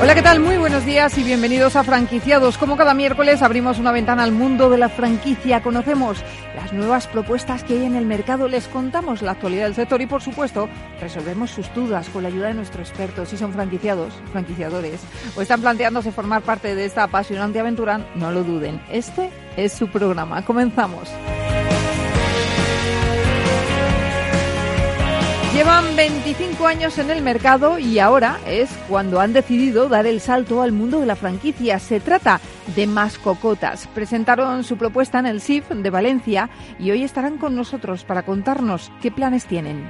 Hola, ¿qué tal? Muy buenos días y bienvenidos a Franquiciados. Como cada miércoles abrimos una ventana al mundo de la franquicia, conocemos las nuevas propuestas que hay en el mercado, les contamos la actualidad del sector y, por supuesto, resolvemos sus dudas con la ayuda de nuestros expertos. Si son franquiciados, franquiciadores o están planteándose formar parte de esta apasionante aventura, no lo duden. Este es su programa. Comenzamos. Llevan 25 años en el mercado y ahora es cuando han decidido dar el salto al mundo de la franquicia. Se trata de Mascocotas. Presentaron su propuesta en el SIF de Valencia y hoy estarán con nosotros para contarnos qué planes tienen.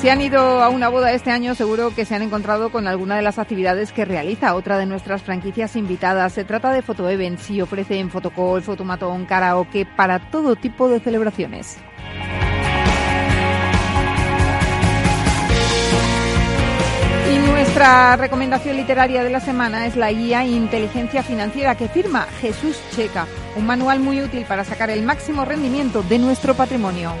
Si han ido a una boda este año, seguro que se han encontrado con alguna de las actividades que realiza otra de nuestras franquicias invitadas. Se trata de Photo Events y ofrecen fotocall, fotomatón, karaoke para todo tipo de celebraciones. Y nuestra recomendación literaria de la semana es la guía Inteligencia Financiera que firma Jesús Checa, un manual muy útil para sacar el máximo rendimiento de nuestro patrimonio.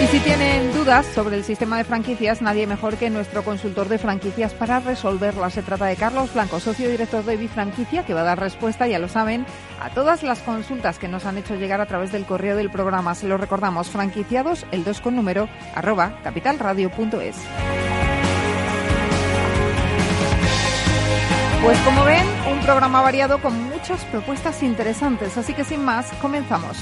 Y si tienen dudas sobre el sistema de franquicias, nadie mejor que nuestro consultor de franquicias para resolverlas. Se trata de Carlos Blanco, socio director de Bifranquicia, que va a dar respuesta, ya lo saben, a todas las consultas que nos han hecho llegar a través del correo del programa. Se lo recordamos, franquiciados, el 2 con número, arroba capitalradio.es. Pues como ven, un programa variado con muchas propuestas interesantes, así que sin más, comenzamos.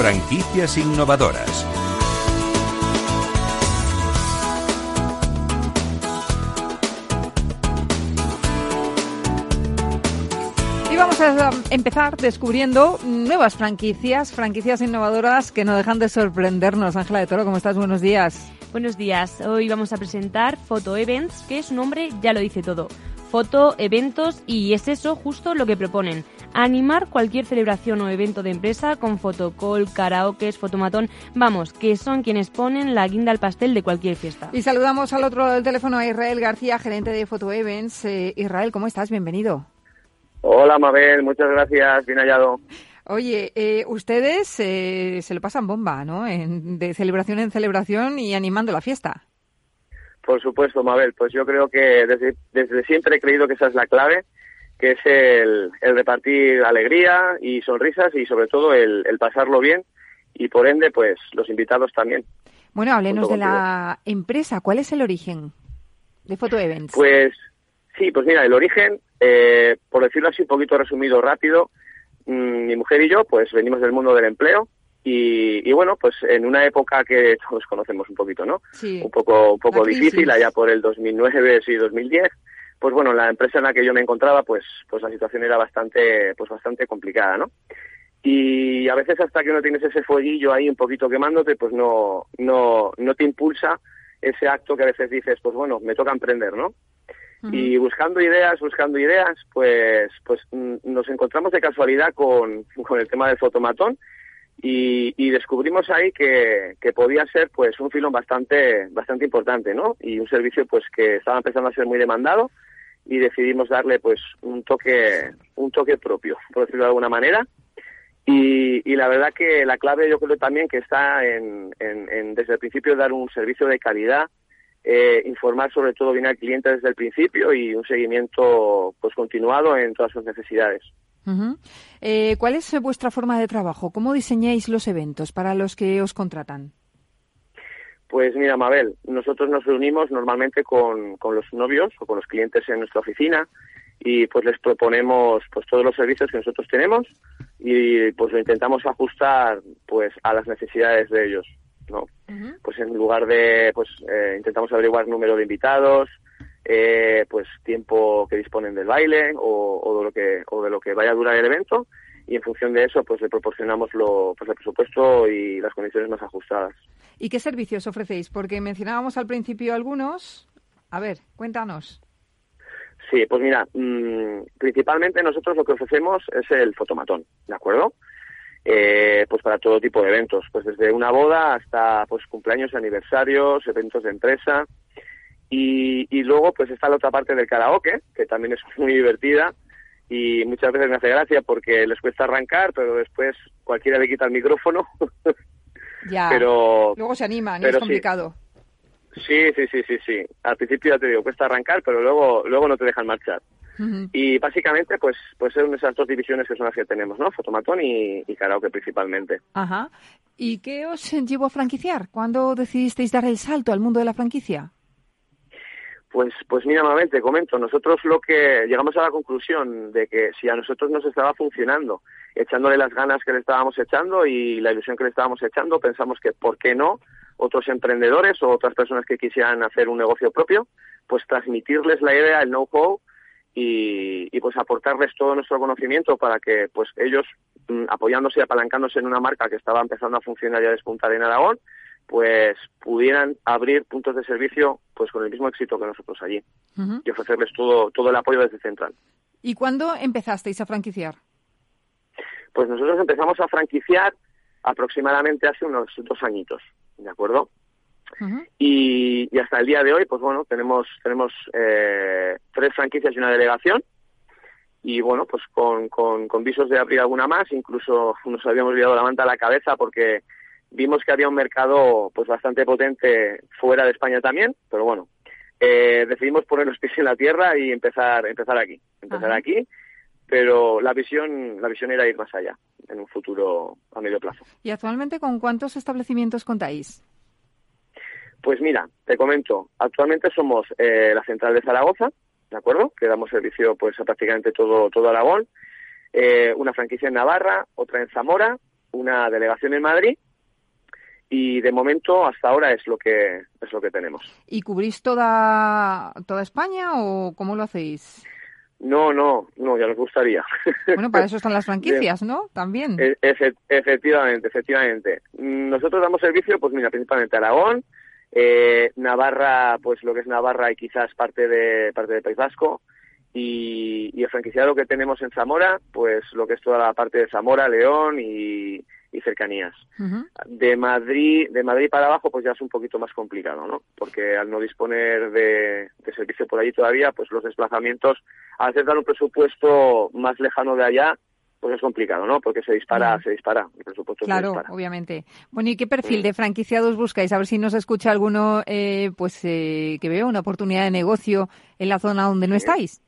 Franquicias innovadoras. Y vamos a empezar descubriendo nuevas franquicias, franquicias innovadoras que no dejan de sorprendernos. Ángela de Toro, ¿cómo estás? Buenos días. Buenos días. Hoy vamos a presentar Photo Events, que su nombre ya lo dice todo. Foto, eventos y es eso justo lo que proponen. Animar cualquier celebración o evento de empresa con fotocall, karaoke, fotomatón, vamos, que son quienes ponen la guinda al pastel de cualquier fiesta. Y saludamos al otro del teléfono a Israel García, gerente de Photo Events. Eh, Israel, ¿cómo estás? Bienvenido. Hola Mabel, muchas gracias, bien hallado. Oye, eh, ustedes eh, se lo pasan bomba, ¿no? En, de celebración en celebración y animando la fiesta. Por supuesto, Mabel, pues yo creo que desde, desde siempre he creído que esa es la clave, que es el, el repartir alegría y sonrisas y sobre todo el, el, pasarlo bien y por ende, pues los invitados también. Bueno, háblenos de la empresa. ¿Cuál es el origen de Photo Events? Pues sí, pues mira, el origen, eh, por decirlo así un poquito resumido rápido, mmm, mi mujer y yo pues venimos del mundo del empleo y, y, bueno, pues en una época que todos conocemos un poquito, ¿no? Sí, un poco, un poco difícil, allá por el 2009, sí, 2010. Pues bueno, la empresa en la que yo me encontraba, pues, pues la situación era bastante, pues bastante complicada, ¿no? Y a veces hasta que no tienes ese fueguillo ahí un poquito quemándote, pues no, no, no te impulsa ese acto que a veces dices, pues bueno, me toca emprender, ¿no? Uh -huh. Y buscando ideas, buscando ideas, pues, pues nos encontramos de casualidad con, con el tema del fotomatón y, y, descubrimos ahí que, que, podía ser pues un filón bastante bastante importante no y un servicio pues que estaba empezando a ser muy demandado y decidimos darle pues un toque un toque propio por decirlo de alguna manera y, y la verdad que la clave yo creo también que está en, desde el principio dar un servicio de calidad eh, informar sobre todo bien al cliente desde el principio y un seguimiento pues continuado en todas sus necesidades eh, ¿Cuál es vuestra forma de trabajo? ¿Cómo diseñáis los eventos para los que os contratan? Pues mira, Mabel, nosotros nos reunimos normalmente con, con, los novios o con los clientes en nuestra oficina y pues les proponemos pues todos los servicios que nosotros tenemos y pues lo intentamos ajustar pues a las necesidades de ellos. ¿no? Pues en lugar de, pues eh, intentamos averiguar número de invitados, eh, pues tiempo que disponen del baile o, o, de lo que o de lo que vaya a durar el evento y en función de eso pues le proporcionamos lo, pues el presupuesto y las condiciones más ajustadas. ¿Y qué servicios ofrecéis? Porque mencionábamos al principio algunos. A ver, cuéntanos. Sí, pues mira, mmm, principalmente nosotros lo que ofrecemos es el fotomatón, ¿de acuerdo? Eh, pues para todo tipo de eventos, pues desde una boda hasta pues cumpleaños, aniversarios, eventos de empresa y, y luego pues está la otra parte del karaoke, que también es muy divertida y muchas veces me hace gracia porque les cuesta arrancar, pero después cualquiera le quita el micrófono. ya. Pero luego se animan, es complicado. Sí. sí, sí, sí, sí. Al principio ya te digo, cuesta arrancar, pero luego luego no te dejan marchar. Uh -huh. Y básicamente, pues, pues son esas dos divisiones que son las que tenemos, ¿no? Fotomatón y, y karaoke principalmente. Ajá. ¿Y qué os llevó a franquiciar? ¿Cuándo decidisteis dar el salto al mundo de la franquicia? Pues, pues mira, te comento, nosotros lo que llegamos a la conclusión de que si a nosotros nos estaba funcionando, echándole las ganas que le estábamos echando y la ilusión que le estábamos echando, pensamos que, ¿por qué no? Otros emprendedores o otras personas que quisieran hacer un negocio propio, pues transmitirles la idea, el know-how y, y, pues aportarles todo nuestro conocimiento para que pues ellos, mm, apoyándose y apalancándose en una marca que estaba empezando a funcionar ya de despuntar en Aragón, pues pudieran abrir puntos de servicio pues con el mismo éxito que nosotros allí uh -huh. y ofrecerles todo todo el apoyo desde Central. ¿Y cuándo empezasteis a franquiciar? Pues nosotros empezamos a franquiciar aproximadamente hace unos dos añitos, ¿de acuerdo? Uh -huh. y, y, hasta el día de hoy, pues bueno, tenemos tenemos eh, tres franquicias y una delegación y bueno, pues con, con, con visos de abrir alguna más, incluso nos habíamos liado la manta a la cabeza porque vimos que había un mercado pues bastante potente fuera de España también, pero bueno, eh, decidimos poner los pies en la tierra y empezar empezar aquí, empezar Ajá. aquí, pero la visión la visión era ir más allá en un futuro a medio plazo. ¿Y actualmente con cuántos establecimientos contáis? Pues mira, te comento, actualmente somos eh, la central de Zaragoza, ¿de acuerdo? Que damos servicio pues a prácticamente todo todo Aragón, eh, una franquicia en Navarra, otra en Zamora, una delegación en Madrid y de momento hasta ahora es lo que es lo que tenemos. ¿Y cubrís toda toda España o cómo lo hacéis? No, no, no, ya nos gustaría. Bueno, para eso están las franquicias, ¿no? También. E efectivamente, efectivamente. Nosotros damos servicio, pues mira, principalmente a Aragón, eh, Navarra, pues lo que es Navarra y quizás parte de parte del País Vasco, y, y el franquiciado que tenemos en Zamora, pues lo que es toda la parte de Zamora, León y, y cercanías. Uh -huh. De Madrid, de Madrid para abajo, pues ya es un poquito más complicado, ¿no? Porque al no disponer de, de servicio por allí todavía, pues los desplazamientos, al dar un presupuesto más lejano de allá, pues es complicado, ¿no? Porque se dispara, se dispara, el presupuesto claro, se dispara. obviamente. Bueno, ¿y qué perfil de franquiciados buscáis? A ver si nos escucha alguno, eh, pues, eh, que vea una oportunidad de negocio en la zona donde no estáis.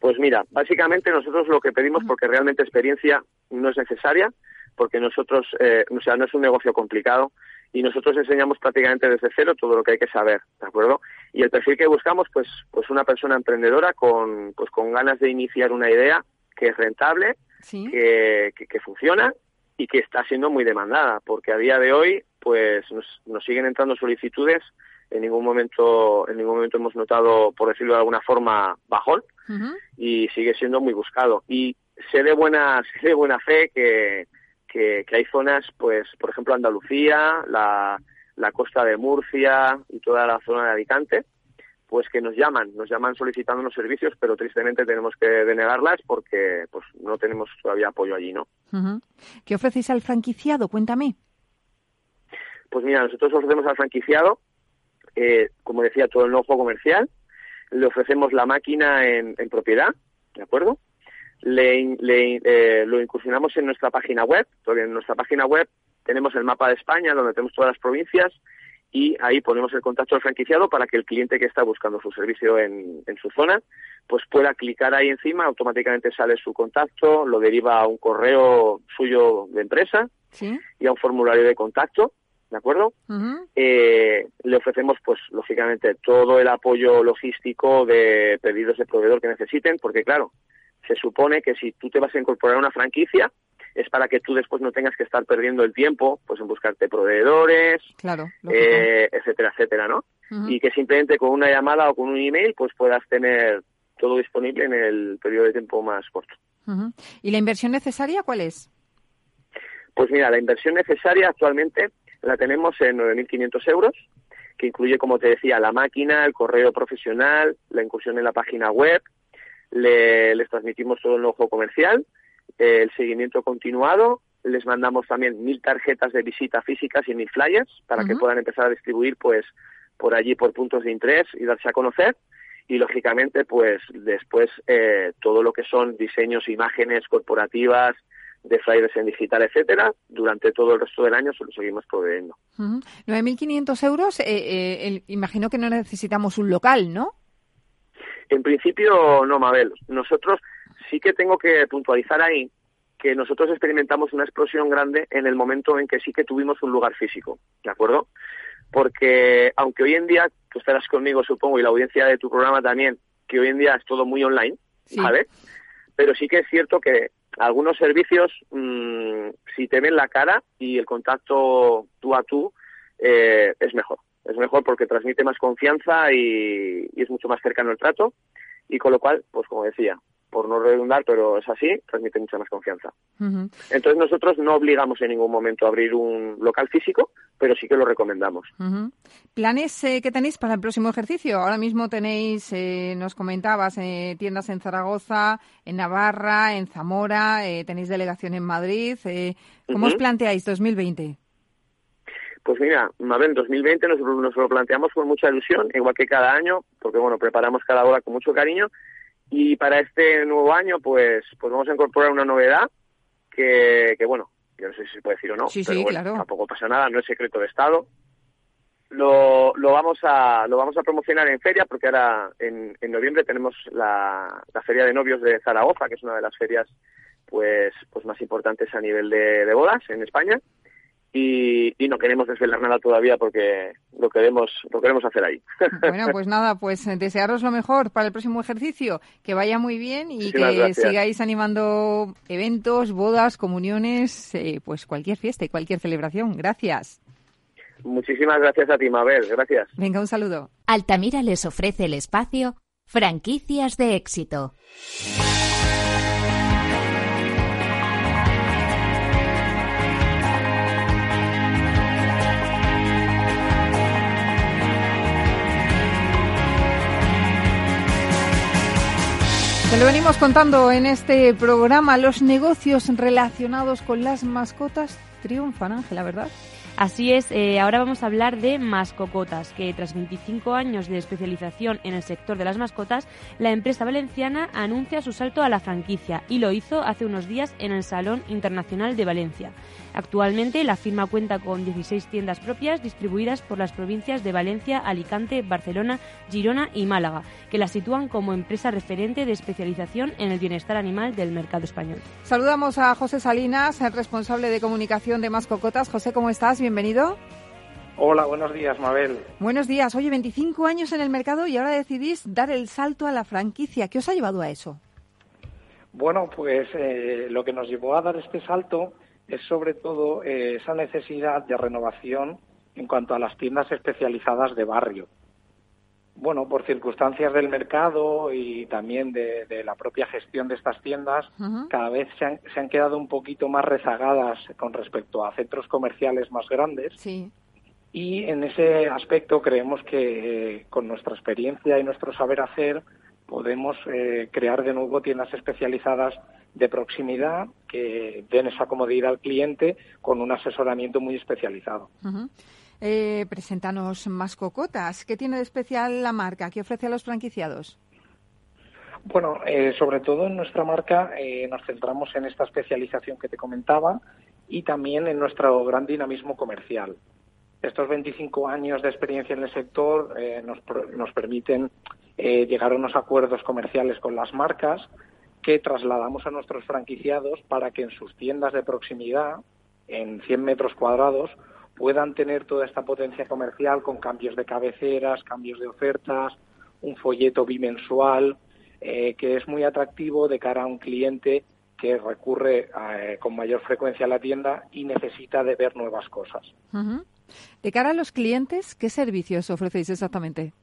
Pues mira, básicamente nosotros lo que pedimos, porque realmente experiencia no es necesaria, porque nosotros, eh, o sea, no es un negocio complicado y nosotros enseñamos prácticamente desde cero todo lo que hay que saber, ¿de acuerdo? Y el perfil que buscamos, pues, pues una persona emprendedora con, pues con ganas de iniciar una idea que es rentable, ¿Sí? que, que, que, funciona y que está siendo muy demandada, porque a día de hoy, pues nos, nos siguen entrando solicitudes en ningún momento en ningún momento hemos notado por decirlo de alguna forma bajón uh -huh. y sigue siendo muy buscado y sé de buena sé de buena fe que, que, que hay zonas pues por ejemplo Andalucía la, la costa de Murcia y toda la zona de Alicante pues que nos llaman, nos llaman solicitando unos servicios, pero tristemente tenemos que denegarlas porque pues no tenemos todavía apoyo allí, ¿no? Uh -huh. ¿Qué ofrecéis al franquiciado? Cuéntame. Pues mira, nosotros ofrecemos al franquiciado eh, como decía, todo el know-how comercial, le ofrecemos la máquina en, en propiedad, ¿de acuerdo? Le, le eh, lo incursionamos en nuestra página web, porque en nuestra página web tenemos el mapa de España, donde tenemos todas las provincias, y ahí ponemos el contacto al franquiciado para que el cliente que está buscando su servicio en, en su zona, pues pueda clicar ahí encima, automáticamente sale su contacto, lo deriva a un correo suyo de empresa ¿Sí? y a un formulario de contacto, ¿de acuerdo? Uh -huh. eh, le ofrecemos, pues, lógicamente, todo el apoyo logístico de pedidos de proveedor que necesiten, porque, claro, se supone que si tú te vas a incorporar a una franquicia, es para que tú después no tengas que estar perdiendo el tiempo pues en buscarte proveedores, claro, eh, etcétera, etcétera, ¿no? Y que simplemente con una llamada o con un email pues puedas tener todo disponible en el periodo de tiempo más corto. ¿Y la inversión necesaria cuál es? Pues mira, la inversión necesaria actualmente la tenemos en 9.500 euros, que incluye, como te decía, la máquina, el correo profesional, la incursión en la página web, les transmitimos todo el ojo comercial, el seguimiento continuado, les mandamos también mil tarjetas de visita físicas y mil flyers para que puedan empezar a distribuir pues por allí por puntos de interés y darse a conocer. Y lógicamente pues después eh, todo lo que son diseños imágenes corporativas de flyers en digital etcétera durante todo el resto del año se lo seguimos proveyendo. 9.500 euros eh, eh, imagino que no necesitamos un local ¿no? En principio no Mabel nosotros sí que tengo que puntualizar ahí que nosotros experimentamos una explosión grande en el momento en que sí que tuvimos un lugar físico, ¿de acuerdo? Porque aunque hoy en día, tú estarás conmigo supongo, y la audiencia de tu programa también, que hoy en día es todo muy online, ¿vale? Pero sí que es cierto que algunos servicios, mmm, si te ven la cara y el contacto tú a tú, eh, es mejor. Es mejor porque transmite más confianza y, y es mucho más cercano el trato y con lo cual, pues como decía, por no redundar, pero es así, transmite mucha más confianza. Entonces nosotros no obligamos en ningún momento a abrir un local físico, pero sí que lo recomendamos. ¿Planes eh, que tenéis para el próximo ejercicio? Ahora mismo tenéis, eh, nos comentabas, eh, tiendas en Zaragoza, en Navarra, en Zamora, tenéis delegación en Madrid. ¿Cómo os planteáis 2020? Pues mira, Mabel, 2020 nos, nos lo planteamos con mucha ilusión, igual que cada año, porque bueno, preparamos cada hora con mucho cariño. Y para este nuevo año, pues, pues vamos a incorporar una novedad que, que bueno, yo no sé si se puede decir o no, pero bueno, tampoco pasa nada, no es secreto de Estado. Lo, lo vamos a lo vamos a promocionar en feria porque ahora en, en noviembre tenemos la, la feria de novios de Zaragoza que es una de las ferias pues pues más importantes a nivel de, de bodas en España y, no queremos desvelar nada todavía porque lo queremos lo queremos hacer ahí. Bueno, pues nada, pues eh, desearos lo mejor para el próximo ejercicio, que vaya muy bien y que sigáis animando eventos, bodas, comuniones, eh, pues cualquier fiesta y cualquier celebración. Gracias. Muchísimas gracias a ti, Mabel. Gracias. Venga, un saludo. Altamira les ofrece el espacio Franquicias de éxito. Te lo venimos contando en este programa. Los negocios relacionados con las mascotas triunfan, Ángela, ¿verdad? Así es, eh, ahora vamos a hablar de Mascocotas, que tras 25 años de especialización en el sector de las mascotas, la empresa valenciana anuncia su salto a la franquicia y lo hizo hace unos días en el Salón Internacional de Valencia. Actualmente la firma cuenta con 16 tiendas propias distribuidas por las provincias de Valencia, Alicante, Barcelona, Girona y Málaga, que la sitúan como empresa referente de especialización en el bienestar animal del mercado español. Saludamos a José Salinas, el responsable de comunicación de Mascocotas. José, ¿cómo estás? Bienvenido. Hola, buenos días, Mabel. Buenos días. Oye, 25 años en el mercado y ahora decidís dar el salto a la franquicia. ¿Qué os ha llevado a eso? Bueno, pues eh, lo que nos llevó a dar este salto es sobre todo eh, esa necesidad de renovación en cuanto a las tiendas especializadas de barrio. Bueno, por circunstancias del mercado y también de, la propia gestión de estas tiendas, cada vez se han, se han, quedado un poquito más rezagadas con respecto a centros comerciales más grandes. Sí. Y en ese aspecto creemos que eh, con nuestra experiencia y nuestro saber hacer podemos eh, crear de nuevo tiendas especializadas de proximidad que den esa comodidad al cliente con un asesoramiento muy especializado. eh, preséntanos más cocotas. ¿Qué tiene de especial la marca? ¿Qué ofrece a los franquiciados? Bueno, eh, sobre todo en nuestra marca eh, nos centramos en esta especialización que te comentaba y también en nuestro gran dinamismo comercial. Estos 25 años de experiencia en el sector eh, nos, nos, permiten eh, llegar a unos acuerdos comerciales con las marcas que trasladamos a nuestros franquiciados para que en sus tiendas de proximidad, en 100 metros cuadrados, puedan tener toda esta potencia comercial con cambios de cabeceras, cambios de ofertas, un folleto bimensual, eh, que es muy atractivo de cara a un cliente que recurre eh, con mayor frecuencia a la tienda y necesita de ver nuevas cosas. De cara a los clientes, ¿qué servicios ofrecéis exactamente?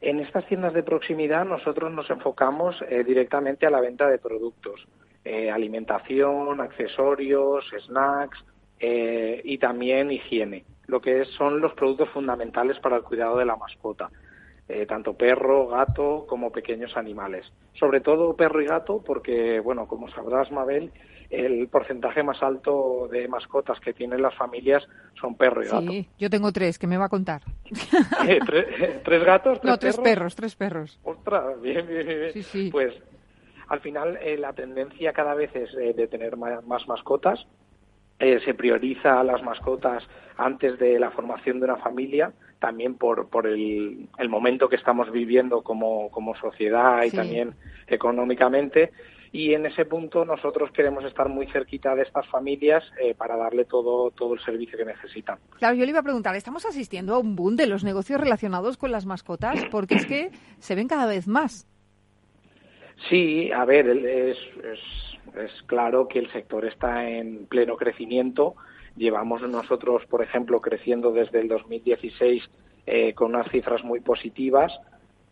En estas tiendas de proximidad nosotros nos enfocamos eh, directamente a la venta de productos, eh, alimentación, accesorios, snacks y también higiene, lo que son los productos fundamentales para el cuidado de la mascota. Eh, tanto perro, gato como pequeños animales. Sobre todo perro y gato porque, bueno, como sabrás, Mabel, el porcentaje más alto de mascotas que tienen las familias son perro y gato. Sí, yo tengo tres, que me va a contar. Eh, ¿tres, gatos? no, tres perros? tres perros. Ostras, bien, bien, bien. Sí, sí. Pues al final eh, la tendencia cada vez es de tener más, mascotas. se prioriza a las mascotas antes de la formación de una familia también por, por el, el momento que estamos viviendo como, como sociedad y también económicamente. Y en ese punto nosotros queremos estar muy cerquita de estas familias eh, para darle todo, todo el servicio que necesitan. Claro, yo le iba a preguntar, ¿estamos asistiendo a un boom de los negocios relacionados con las mascotas? Porque es que se ven cada vez más. Sí, a ver, es, es, es claro que el sector está en pleno crecimiento Llevamos nosotros, por ejemplo, creciendo desde el 2016 eh, con unas cifras muy positivas.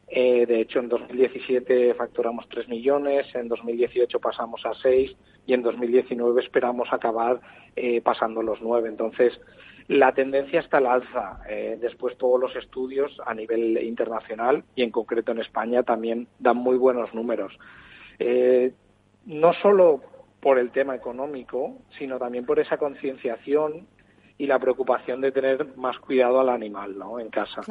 Eh, de hecho, en 2017 facturamos 3 millones, en 2018 pasamos a 6 y en 2019 esperamos acabar eh, pasando los 9. Entonces, la tendencia está al alza. después, todos los estudios a nivel internacional y en concreto en España también dan muy buenos números. no solo por el tema económico, sino también por esa concienciación y la preocupación de tener más cuidado al animal ¿no? en casa.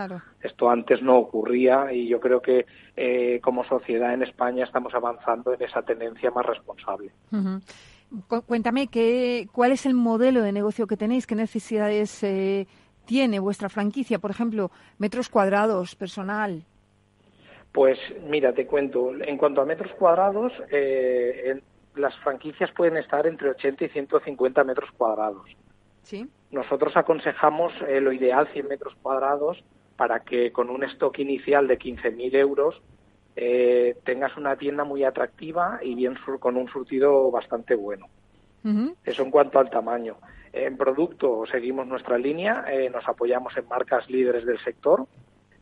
Esto antes no ocurría y yo creo que eh, como sociedad en España estamos avanzando en esa tendencia más responsable. Cuéntame, ¿qué, ¿cuál es el modelo de negocio que tenéis? ¿Qué necesidades eh, tiene vuestra franquicia? Por ejemplo, metros cuadrados, personal. Pues mira, te cuento. En cuanto a metros cuadrados, eh, las franquicias pueden estar entre 80 y 150 metros cuadrados. ¿Sí? Nosotros aconsejamos eh, lo ideal 100 metros cuadrados para que con un stock inicial de 15.000 euros eh, tengas una tienda muy atractiva y bien con un surtido bastante bueno. Eso en cuanto al tamaño. En producto seguimos nuestra línea, eh, nos apoyamos en marcas líderes del sector,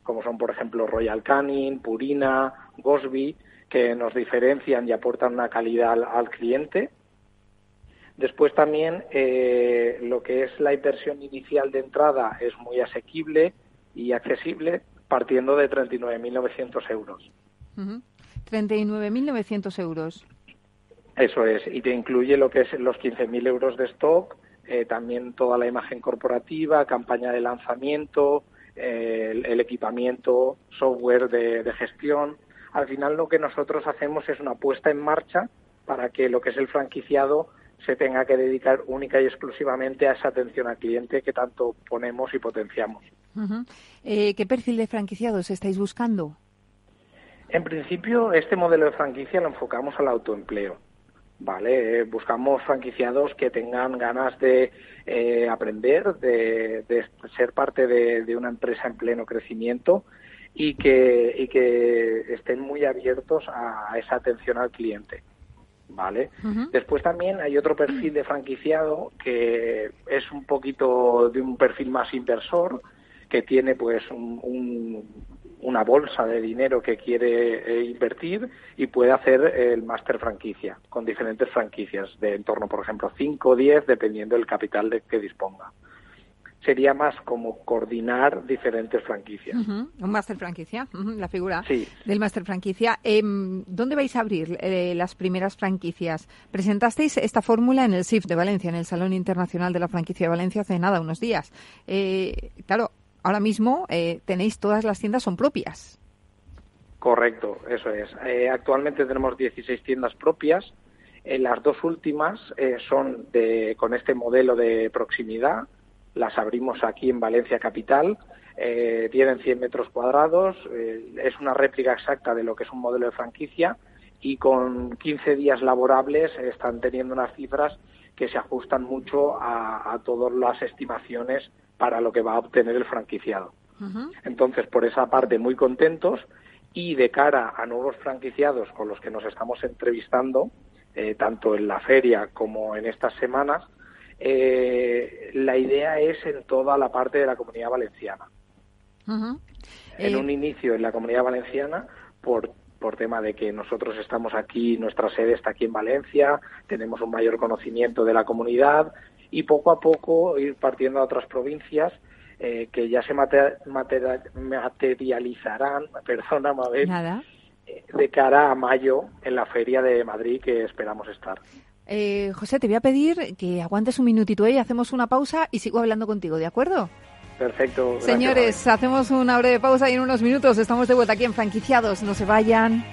como son por ejemplo Royal Canin, Purina, Gosby, que nos diferencian y aportan una calidad al, cliente. Después también eh, lo que es la inversión inicial de entrada es muy asequible y accesible, partiendo de 39.900 euros. 39.900 euros. Eso es, y te incluye lo que es los 15.000 euros de stock, eh, también toda la imagen corporativa, campaña de lanzamiento, eh, el, equipamiento, software de gestión, al final lo que nosotros hacemos es una puesta en marcha para que lo que es el franquiciado se tenga que dedicar única y exclusivamente a esa atención al cliente que tanto ponemos y potenciamos. Eh, ¿Qué perfil de franquiciados estáis buscando? En principio, este modelo de franquicia lo enfocamos al autoempleo. ¿vale? Eh, buscamos franquiciados que tengan ganas de eh, aprender, de, ser parte de, una empresa en pleno crecimiento y que, y que estén muy abiertos a esa atención al cliente. ¿Vale? Después también hay otro perfil de franquiciado que es un poquito de un perfil más inversor, que tiene pues un, una bolsa de dinero que quiere eh, invertir y puede hacer el máster franquicia con diferentes franquicias de en torno, por ejemplo, 5 o 10, dependiendo del capital de que disponga sería más como coordinar diferentes franquicias. Un máster franquicia, la figura sí. del máster franquicia. Em, ¿Dónde vais a abrir eh, las primeras franquicias? Presentasteis esta fórmula en el SIF de Valencia, en el Salón Internacional de la Franquicia de Valencia, hace nada, unos días. Eh, claro, ahora mismo eh, tenéis todas las tiendas son propias. Correcto, eso es. actualmente tenemos 16 tiendas propias. las dos últimas son de, con este modelo de proximidad, las abrimos aquí en Valencia Capital. Eh, tienen 100 metros cuadrados, eh, es una réplica exacta de lo que es un modelo de franquicia y con 15 días laborables están teniendo unas cifras que se ajustan mucho a, todas las estimaciones para lo que va a obtener el franquiciado. Entonces, por esa parte, muy contentos y de cara a nuevos franquiciados con los que nos estamos entrevistando, eh, tanto en la feria como en estas semanas, eh, la idea es en toda la parte de la comunidad valenciana. En Eh, un inicio en la comunidad valenciana, por, por tema de que nosotros estamos aquí, nuestra sede está aquí en Valencia, tenemos un mayor conocimiento de la comunidad y poco a poco ir partiendo a otras provincias eh, que ya se materializarán, perdona, Mabel, Nada. eh, de cara a mayo en la feria de Madrid que esperamos estar. Eh, José, te voy a pedir que aguantes un minutito y hacemos una pausa y sigo hablando contigo, ¿de acuerdo? Perfecto. gracias, Señores, hacemos una breve pausa y en unos minutos estamos de vuelta aquí en Franquiciados. No se vayan.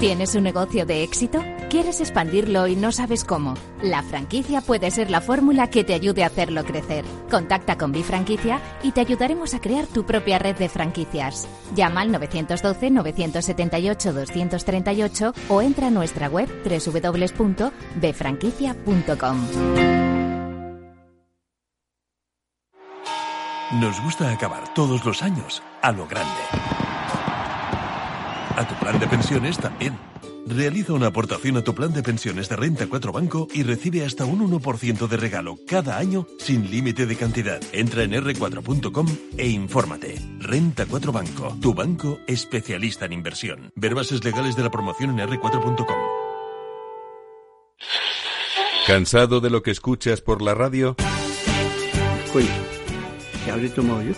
¿Tienes un negocio de éxito? ¿Quieres expandirlo y no sabes cómo? La franquicia puede ser la fórmula que te ayude a hacerlo crecer. Contacta con Bifranquicia y te ayudaremos a crear tu propia red de franquicias. Llama al 912-978-238 o entra a nuestra web www.bfranquicia.com. Nos gusta acabar todos los años a lo grande. A tu plan de pensiones también. Realiza una aportación a tu plan de pensiones de Renta 4 Banco y recibe hasta un 1% de regalo cada año sin límite de cantidad. Entra en r4.com e infórmate. Renta 4 Banco, tu banco especialista en inversión. Ver bases legales de la promoción en r4.com. ¿Cansado de lo que escuchas por la radio? Coño, ¿qué habré tomado yo?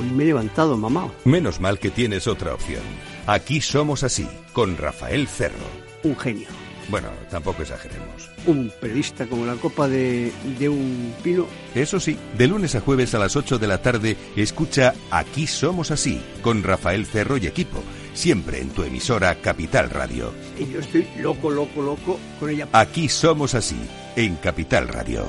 Hoy me he levantado mamado. Menos mal que tienes otra opción. Aquí somos así, con Rafael Cerro. Un genio. Bueno, tampoco exageremos. Un periodista como la copa de, de un pino. Eso sí, de lunes a jueves a las 8 de la tarde, escucha Aquí somos así, con Rafael Cerro y equipo, siempre en tu emisora Capital Radio. Y yo estoy loco, loco, loco con ella. Aquí somos así, en Capital Radio.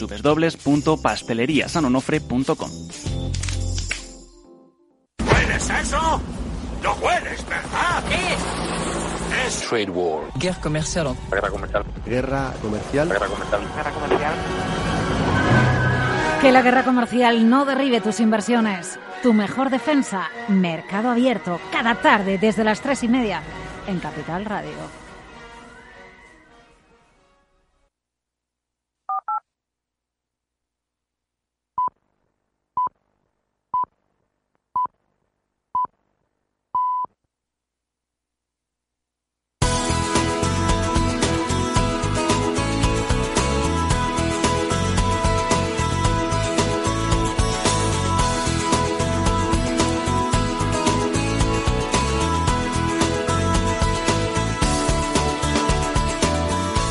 www.pasteleriasanonofre.com. ¿Hueles eso? ¡No hueles, verdad! ¿Qué? Es Trade War. Guerra comercial. Guerra comercial. Guerra comercial. Guerra comercial. Guerra comercial. Que la guerra comercial no derribe tus inversiones. Tu mejor defensa, Mercado Abierto, cada tarde desde las tres y media en Capital Radio.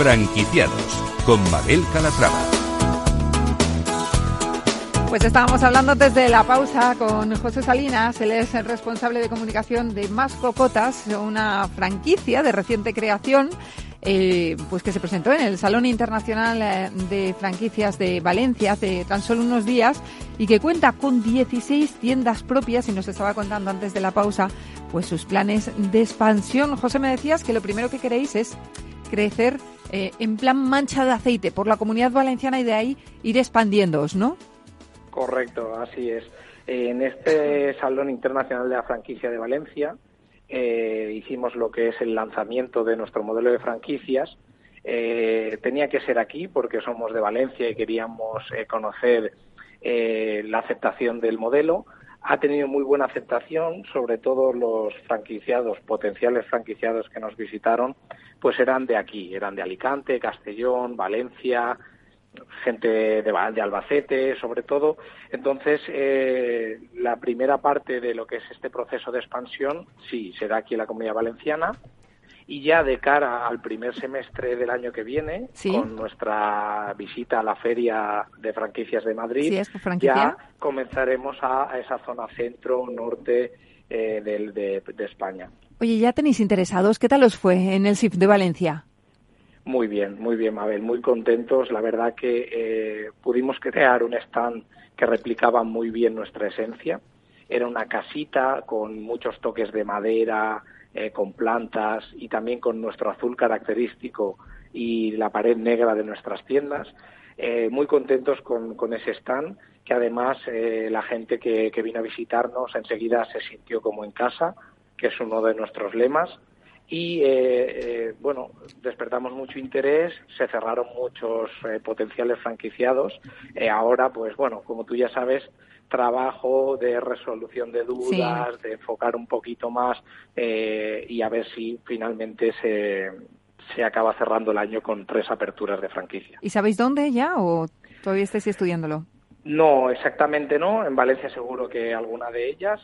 Franquiciados con Mabel Calatrava. Pues estábamos hablando desde la pausa con José Salinas, él es el responsable de comunicación de Más Cocotas, una franquicia de reciente creación eh, pues que se presentó en el Salón Internacional eh, de Franquicias de Valencia hace tan solo unos días y que cuenta con 16 tiendas propias y nos estaba contando antes de la pausa pues sus planes de expansión. José, me decías que lo primero que queréis es crecer eh, en plan mancha de aceite por la comunidad valenciana y de ahí ir expandiéndoos, ¿no? Correcto, así es. En este Salón Internacional de la Franquicia de Valencia, eh, hicimos lo que es el lanzamiento de nuestro modelo de franquicias. Eh, tenía que ser aquí porque somos de Valencia y queríamos conocer la aceptación del modelo. Ha tenido muy buena aceptación, sobre todo los franquiciados, potenciales franquiciados que nos visitaron, pues eran de aquí, eran de Alicante, Castellón, Valencia, gente de, Albacete, sobre todo. Entonces, eh, la primera parte de lo que es este proceso de expansión, sí, será aquí en la Comunidad Valenciana. Y ya de cara al primer semestre del año que viene, con nuestra visita a la Feria de Franquicias de Madrid, ya comenzaremos a, esa zona centro-norte eh, de, de España. Oye, ¿ya tenéis interesados? ¿Qué tal os fue en el SIF de Valencia? Muy bien, muy bien, Mabel, muy contentos. La verdad que eh, pudimos crear un stand que replicaba muy bien nuestra esencia. Era una casita con muchos toques de madera, eh, con plantas y también con nuestro azul característico y la pared negra de nuestras tiendas. Eh, muy contentos con, con, ese stand, que además la gente que, que vino a visitarnos enseguida se sintió como en casa, que es uno de nuestros lemas y eh, eh, bueno despertamos mucho interés se cerraron muchos eh, potenciales franquiciados ahora pues bueno como tú ya sabes trabajo de resolución de dudas de enfocar un poquito más y a ver si finalmente se se acaba cerrando el año con tres aperturas de franquicia y sabéis dónde ya o todavía estáis estudiándolo no, exactamente no. En Valencia seguro que alguna de ellas,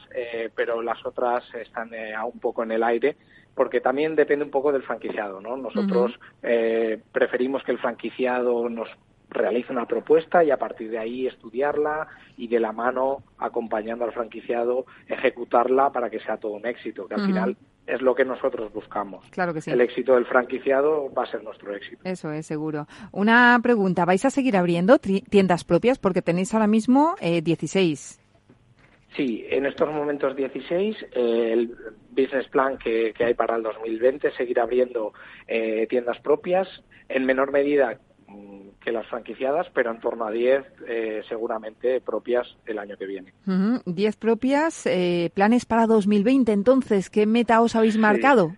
pero las otras están un poco en el aire porque también depende un poco del franquiciado, ¿no? Nosotros eh, preferimos que el franquiciado nos realice una propuesta y a partir de ahí estudiarla y de la mano acompañando al franquiciado ejecutarla para que sea todo un éxito, que al final es lo que nosotros buscamos. Claro que sí. El éxito del franquiciado va a ser nuestro éxito. Eso es, seguro. Una pregunta, ¿vais a seguir abriendo tiendas propias? Porque tenéis ahora mismo eh, 16. Sí, en estos momentos 16, eh, el business plan que, hay para el 2020 seguir abriendo eh, tiendas propias, en menor medida que las franquiciadas, pero en torno a 10 eh, seguramente propias el año que viene. 10 propias, planes para 2020. Entonces, ¿qué meta os habéis marcado?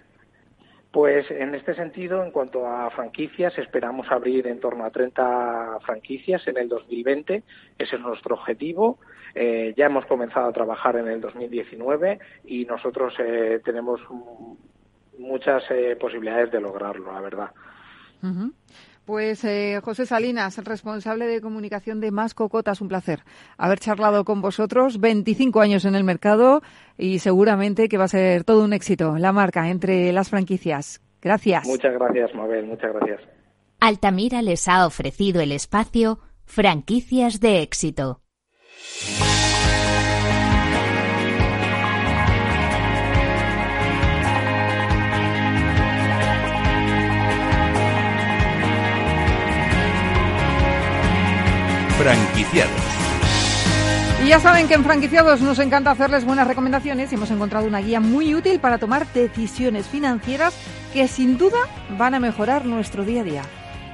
Pues en este sentido, en cuanto a franquicias, esperamos abrir en torno a 30 franquicias en el 2020. Ese es nuestro objetivo. Eh, ya hemos comenzado a trabajar en el 2019 y nosotros eh, tenemos muchas eh, posibilidades de lograrlo, la verdad. Pues José Salinas, responsable de comunicación de Más Cocotas, un placer haber charlado con vosotros. 25 años en el mercado y seguramente que va a ser todo un éxito la marca entre las franquicias. Gracias. Muchas gracias, Mabel. Muchas gracias. Altamira les ha ofrecido el espacio Franquicias de éxito. Franquiciados. Y ya saben que en franquiciados nos encanta hacerles buenas recomendaciones y hemos encontrado una guía muy útil para tomar decisiones financieras que sin duda van a mejorar nuestro día a día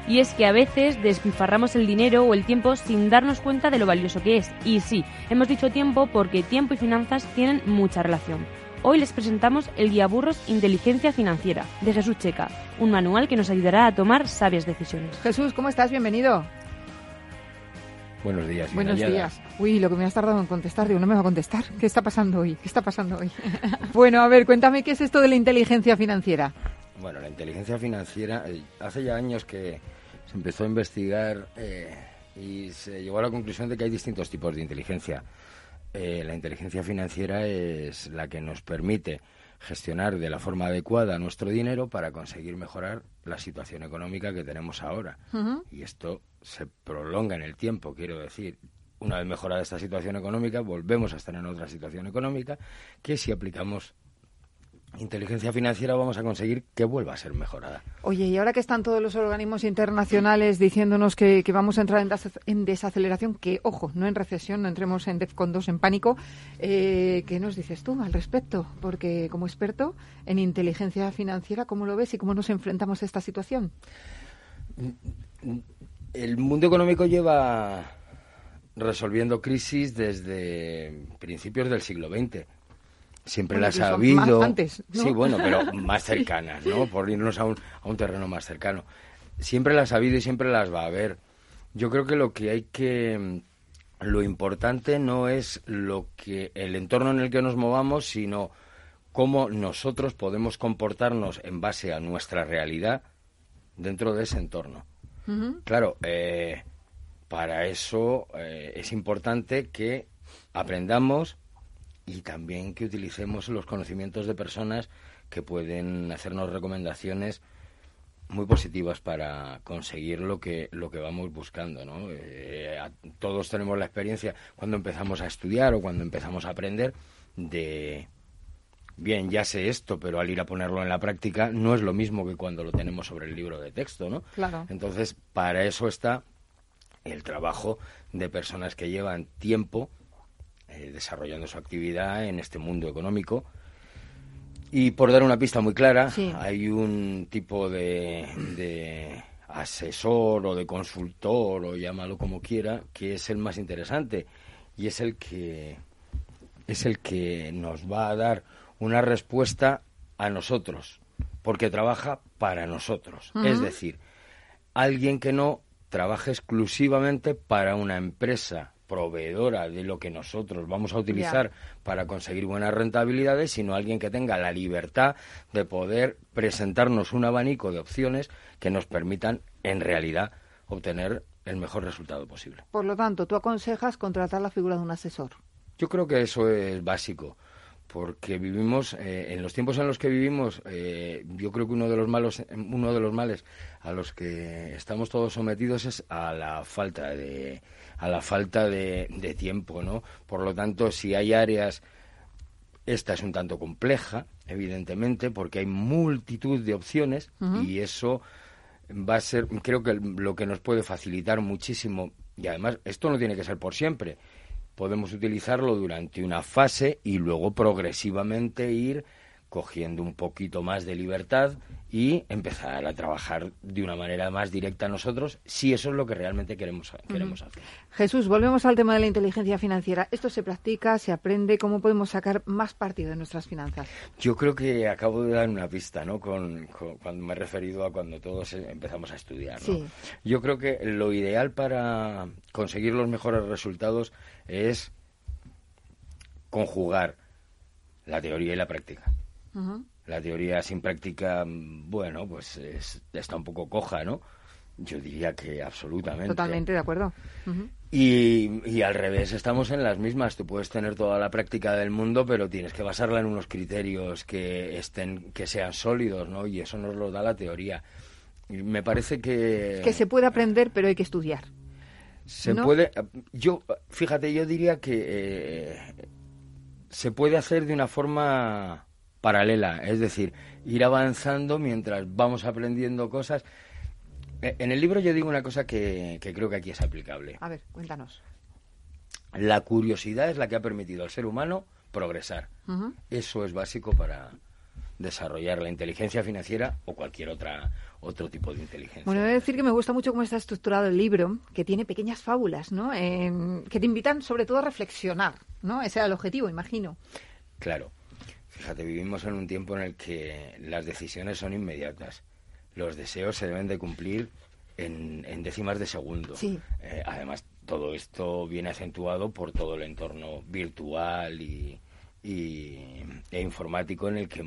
y es que a veces despilfarramos el dinero o el tiempo sin darnos cuenta de lo valioso que es. Y sí, hemos dicho tiempo porque tiempo y finanzas tienen mucha relación. Hoy les presentamos el Guía Burros Inteligencia Financiera de Jesús Checa, un manual que nos ayudará a tomar sabias decisiones. Jesús, ¿cómo estás? Bienvenido. Buenos días. Buenos días. Uy, lo que me has tardado en contestar, digo, no me va a contestar. ¿Qué está pasando hoy? ¿Qué está pasando hoy? bueno, a ver, cuéntame qué es esto de la inteligencia financiera. Bueno, la inteligencia financiera, eh, hace ya años que, se empezó a investigar eh, y se llegó a la conclusión de que hay distintos tipos de inteligencia. Eh, la inteligencia financiera es la que nos permite gestionar de la forma adecuada nuestro dinero para conseguir mejorar la situación económica que tenemos ahora. Y esto se prolonga en el tiempo, quiero decir. Una vez mejorada esta situación económica, volvemos a estar en otra situación económica que si aplicamos inteligencia financiera vamos a conseguir que vuelva a ser mejorada. Oye, y ahora que están todos los organismos internacionales diciéndonos que, vamos a entrar en, desaceleración, que, ojo, no en recesión, no entremos en DEFCON 2 en pánico, eh, ¿qué nos dices tú al respecto? Porque como experto en inteligencia financiera, ¿cómo lo ves y cómo nos enfrentamos a esta situación? El mundo económico lleva resolviendo crisis desde principios del siglo XX siempre las ha habido. Sí, bueno, pero más cercanas, ¿no? Por irnos a un, a un terreno más cercano. Siempre las ha habido y siempre las va a haber. Yo creo que lo que hay que lo importante no es lo que el entorno en el que nos movamos, sino cómo nosotros podemos comportarnos en base a nuestra realidad dentro de ese entorno. Claro, eh, para eso eh, es importante que aprendamos y también que utilicemos los conocimientos de personas que pueden hacernos recomendaciones muy positivas para conseguir lo que lo que vamos buscando ¿no? Eh, todos tenemos la experiencia cuando empezamos a estudiar o cuando empezamos a aprender de bien ya sé esto pero al ir a ponerlo en la práctica no es lo mismo que cuando lo tenemos sobre el libro de texto no claro. entonces para eso está el trabajo de personas que llevan tiempo eh, desarrollando su actividad en este mundo económico. Y por dar una pista muy clara, hay un tipo de, asesor o de consultor, o llámalo como quiera, que es el más interesante y es el que es el que nos va a dar una respuesta a nosotros, porque trabaja para nosotros. Es decir, alguien que no trabaja exclusivamente para una empresa proveedora de lo que nosotros vamos a utilizar para conseguir buenas rentabilidades, sino alguien que tenga la libertad de poder presentarnos un abanico de opciones que nos permitan, en realidad, obtener el mejor resultado posible. Por lo tanto, tú aconsejas contratar la figura de un asesor. Yo creo que eso es básico porque vivimos eh, en los tiempos en los que vivimos eh, yo creo que uno de los malos uno de los males a los que estamos todos sometidos es a la falta de a la falta de, tiempo, ¿no? Por lo tanto, si hay áreas, esta es un tanto compleja, evidentemente, porque hay multitud de opciones y eso va a ser, creo que lo que nos puede facilitar muchísimo, y además esto no tiene que ser por siempre, podemos utilizarlo durante una fase y luego progresivamente ir cogiendo un poquito más de libertad y empezar a trabajar de una manera más directa a nosotros, si eso es lo que realmente queremos, queremos hacer. Jesús, volvemos al tema de la inteligencia financiera. ¿Esto se practica, se aprende? ¿Cómo podemos sacar más partido de nuestras finanzas? Yo creo que acabo de dar una pista, ¿no? Con, cuando me he referido a cuando todos empezamos a estudiar. Yo creo que lo ideal para conseguir los mejores resultados es conjugar la teoría y la práctica. La teoría sin práctica, bueno, pues está un poco coja, ¿no? Yo diría que absolutamente. Totalmente de acuerdo. y, al revés, estamos en las mismas. Tú puedes tener toda la práctica del mundo, pero tienes que basarla en unos criterios que estén, que sean sólidos, ¿no? Y eso nos lo da la teoría. Y me parece que que se puede aprender, pero hay que estudiar. Se puede. Yo, fíjate, yo diría que eh, se puede hacer de una forma paralela, es decir, ir avanzando mientras vamos aprendiendo cosas. E, en el libro yo digo una cosa que, creo que aquí es aplicable. A ver, cuéntanos. La curiosidad es la que ha permitido al ser humano progresar. Eso es básico para desarrollar la inteligencia financiera o cualquier otra otro tipo de inteligencia. Bueno, he de decir que me gusta mucho cómo está estructurado el libro, que tiene pequeñas fábulas, ¿no? que te invitan sobre todo a reflexionar, ¿no? Ese era el objetivo, imagino. Claro. Fíjate, vivimos en un tiempo en el que las decisiones son inmediatas. Los deseos se deben de cumplir en, décimas de segundo. Eh, además, todo esto viene acentuado por todo el entorno virtual y, e informático en el que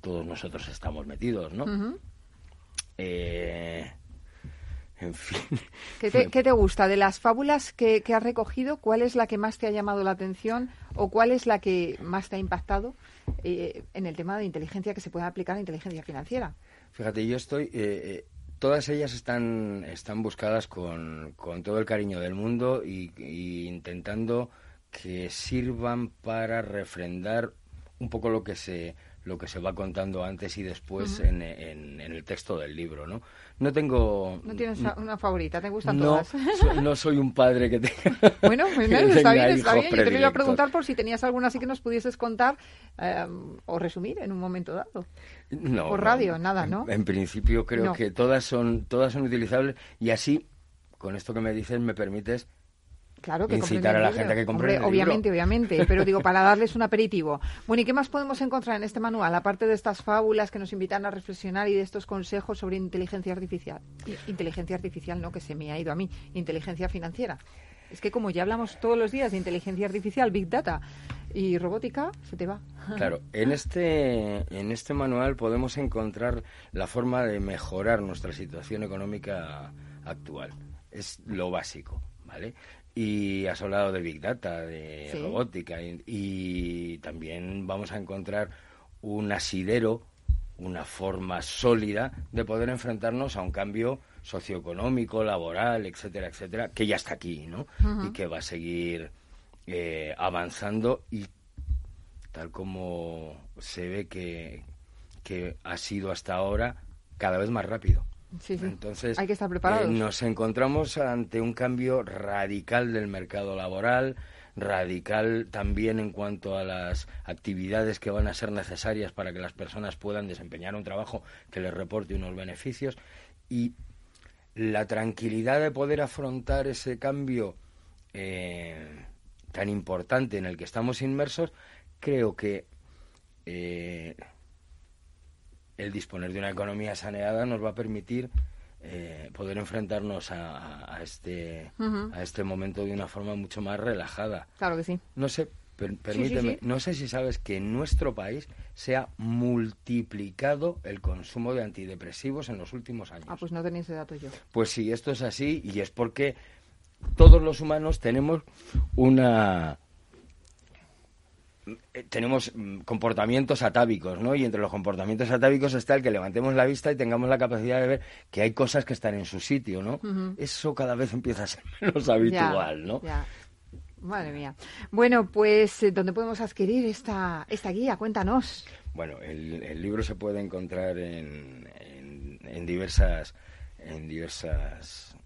todos nosotros estamos metidos, ¿no? Eh, en fin. ¿Qué te, gusta? De las fábulas que, que has recogido, ¿cuál es la que más te ha llamado la atención o cuál es la que más te ha impactado? eh, en el tema de inteligencia que se puede aplicar a inteligencia financiera. Fíjate, yo estoy... todas ellas están, están buscadas con, todo el cariño del mundo y, y intentando que sirvan para refrendar un poco lo que se lo que se va contando antes y después en, en, el texto del libro, ¿no? No tengo... ¿No tienes una favorita? ¿Te gustan no, todas? no soy un padre que tenga... Bueno, pues está bien, está bien. Yo te iba a preguntar por si tenías alguna así que nos pudieses contar em, o resumir en un momento dado. No. Por radio, nada, ¿no? En principio creo que todas son, todas son utilizables y así, con esto que me dices, me permites Claro, que incitar a la gente a que compre Obviamente, obviamente, pero digo, para darles un aperitivo. Bueno, ¿y qué más podemos encontrar en este manual, aparte de estas fábulas que nos invitan a reflexionar y de estos consejos sobre inteligencia artificial? Inteligencia artificial, no, que se me ha ido a mí, inteligencia financiera. Es que como ya hablamos todos los días de inteligencia artificial, Big Data y robótica, se te va. Claro, en este, en este manual podemos encontrar la forma de mejorar nuestra situación económica actual. Es lo básico, ¿vale? Y has hablado de Big Data, de robótica, y, también vamos a encontrar un asidero, una forma sólida de poder enfrentarnos a un cambio socioeconómico, laboral, etcétera, etcétera, que ya está aquí, ¿no? Y que va a seguir eh, avanzando y tal como se ve que, que ha sido hasta ahora, cada vez más rápido. Entonces, hay que estar preparados. Eh, nos encontramos ante un cambio radical del mercado laboral, radical también en cuanto a las actividades que van a ser necesarias para que las personas puedan desempeñar un trabajo que les reporte unos beneficios y la tranquilidad de poder afrontar ese cambio eh, tan importante en el que estamos inmersos, creo que eh, el disponer de una economía saneada nos va a permitir eh, poder enfrentarnos a, este, a este momento de una forma mucho más relajada. Claro que sí. No sé, permíteme, no sé si sabes que en nuestro país se ha multiplicado el consumo de antidepresivos en los últimos años. Ah, pues no tenía ese dato yo. Pues sí, esto es así y es porque todos los humanos tenemos una tenemos mm, comportamientos atávicos, ¿no? Y entre los comportamientos atávicos está el que levantemos la vista y tengamos la capacidad de ver que hay cosas que están en su sitio, ¿no? Eso cada vez empieza a ser menos habitual, ¿no? Madre mía. Bueno, pues, eh, ¿dónde podemos adquirir esta, esta guía? Cuéntanos. Bueno, el, libro se puede encontrar en, en, diversas en diversas